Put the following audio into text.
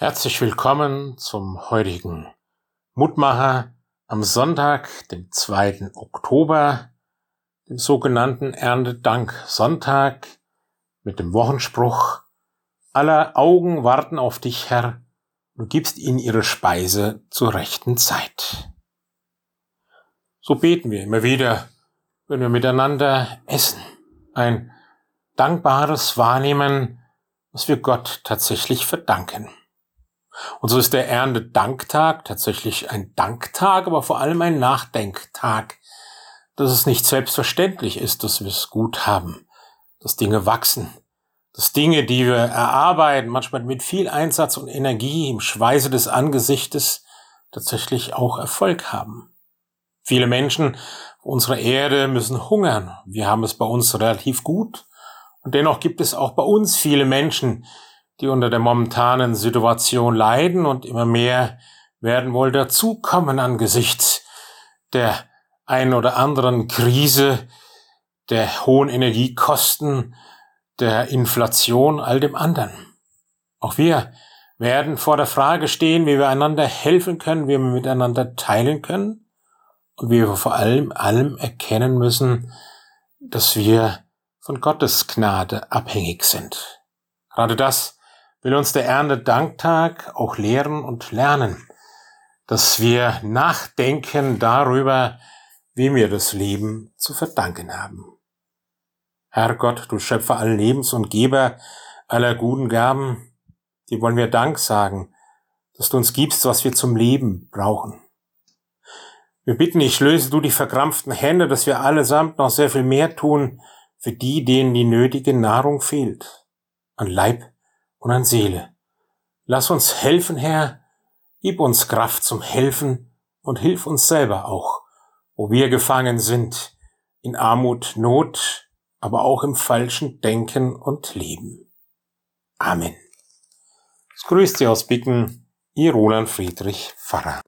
Herzlich willkommen zum heutigen Mutmacher am Sonntag, dem 2. Oktober, dem sogenannten Erntedank-Sonntag mit dem Wochenspruch Aller Augen warten auf dich, Herr, du gibst ihnen ihre Speise zur rechten Zeit. So beten wir immer wieder, wenn wir miteinander essen. Ein dankbares Wahrnehmen, was wir Gott tatsächlich verdanken. Und so ist der Erntedanktag tatsächlich ein Danktag, aber vor allem ein Nachdenktag, dass es nicht selbstverständlich ist, dass wir es gut haben, dass Dinge wachsen, dass Dinge, die wir erarbeiten, manchmal mit viel Einsatz und Energie im Schweiße des Angesichtes, tatsächlich auch Erfolg haben. Viele Menschen auf unserer Erde müssen hungern. Wir haben es bei uns relativ gut. Und dennoch gibt es auch bei uns viele Menschen, die unter der momentanen Situation leiden und immer mehr werden wohl dazukommen angesichts der ein oder anderen Krise, der hohen Energiekosten, der Inflation, all dem anderen. Auch wir werden vor der Frage stehen, wie wir einander helfen können, wie wir miteinander teilen können und wie wir vor allem allem erkennen müssen, dass wir von Gottes Gnade abhängig sind. Gerade das will uns der Erntedanktag auch lehren und lernen, dass wir nachdenken darüber, wie wir das Leben zu verdanken haben. Herr Gott, du Schöpfer allen Lebens und Geber aller guten Gaben, dir wollen wir Dank sagen, dass du uns gibst, was wir zum Leben brauchen. Wir bitten dich, löse du die verkrampften Hände, dass wir allesamt noch sehr viel mehr tun für die, denen die nötige Nahrung fehlt, an Leib und an Seele. Lass uns helfen, Herr, gib uns Kraft zum Helfen und hilf uns selber auch, wo wir gefangen sind, in Armut, Not, aber auch im falschen Denken und Leben. Amen. Es grüßt Sie aus Bitten, Ihr Roland Friedrich Pfarrer.